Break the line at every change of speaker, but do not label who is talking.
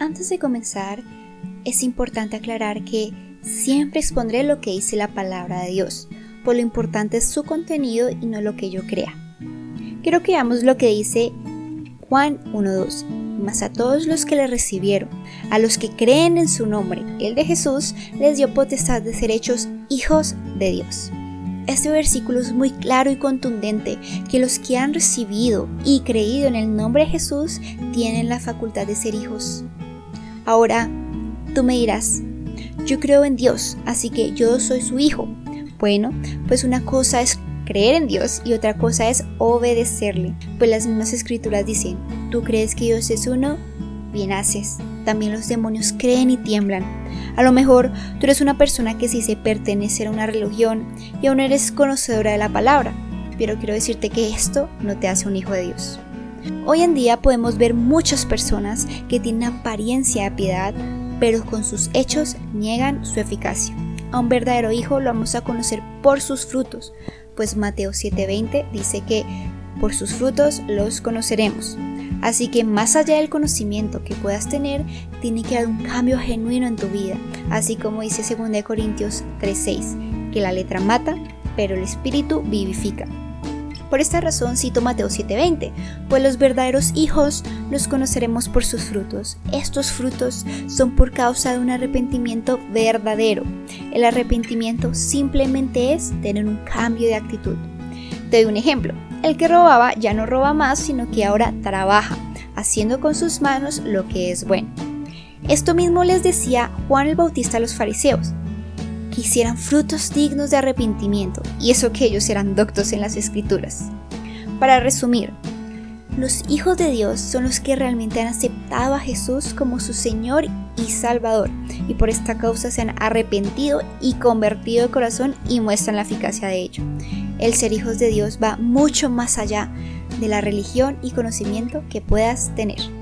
Antes de comenzar, es importante aclarar que siempre expondré lo que dice la palabra de Dios, por lo importante es su contenido y no lo que yo crea. Quiero que veamos lo que dice Juan 1.2. Mas a todos los que le recibieron, a los que creen en su nombre, el de Jesús, les dio potestad de ser hechos hijos de Dios. Este versículo es muy claro y contundente que los que han recibido y creído en el nombre de Jesús tienen la facultad de ser hijos. Ahora, tú me dirás, yo creo en Dios, así que yo soy su hijo. Bueno, pues una cosa es creer en Dios y otra cosa es obedecerle, pues las mismas escrituras dicen, ¿tú crees que Dios es uno? Bien haces. También los demonios creen y tiemblan. A lo mejor tú eres una persona que sí se pertenecer a una religión y aún eres conocedora de la palabra, pero quiero decirte que esto no te hace un hijo de Dios. Hoy en día podemos ver muchas personas que tienen apariencia de piedad, pero con sus hechos niegan su eficacia. A un verdadero hijo lo vamos a conocer por sus frutos, pues Mateo 7:20 dice que por sus frutos los conoceremos. Así que más allá del conocimiento que puedas tener, tiene que haber un cambio genuino en tu vida, así como dice 2 Corintios 3:6, que la letra mata, pero el espíritu vivifica. Por esta razón cito Mateo 7:20, pues los verdaderos hijos los conoceremos por sus frutos. Estos frutos son por causa de un arrepentimiento verdadero. El arrepentimiento simplemente es tener un cambio de actitud. Te doy un ejemplo. El que robaba ya no roba más, sino que ahora trabaja, haciendo con sus manos lo que es bueno. Esto mismo les decía Juan el Bautista a los fariseos que hicieran frutos dignos de arrepentimiento, y eso que ellos eran doctos en las escrituras. Para resumir, los hijos de Dios son los que realmente han aceptado a Jesús como su Señor y Salvador, y por esta causa se han arrepentido y convertido de corazón y muestran la eficacia de ello. El ser hijos de Dios va mucho más allá de la religión y conocimiento que puedas tener.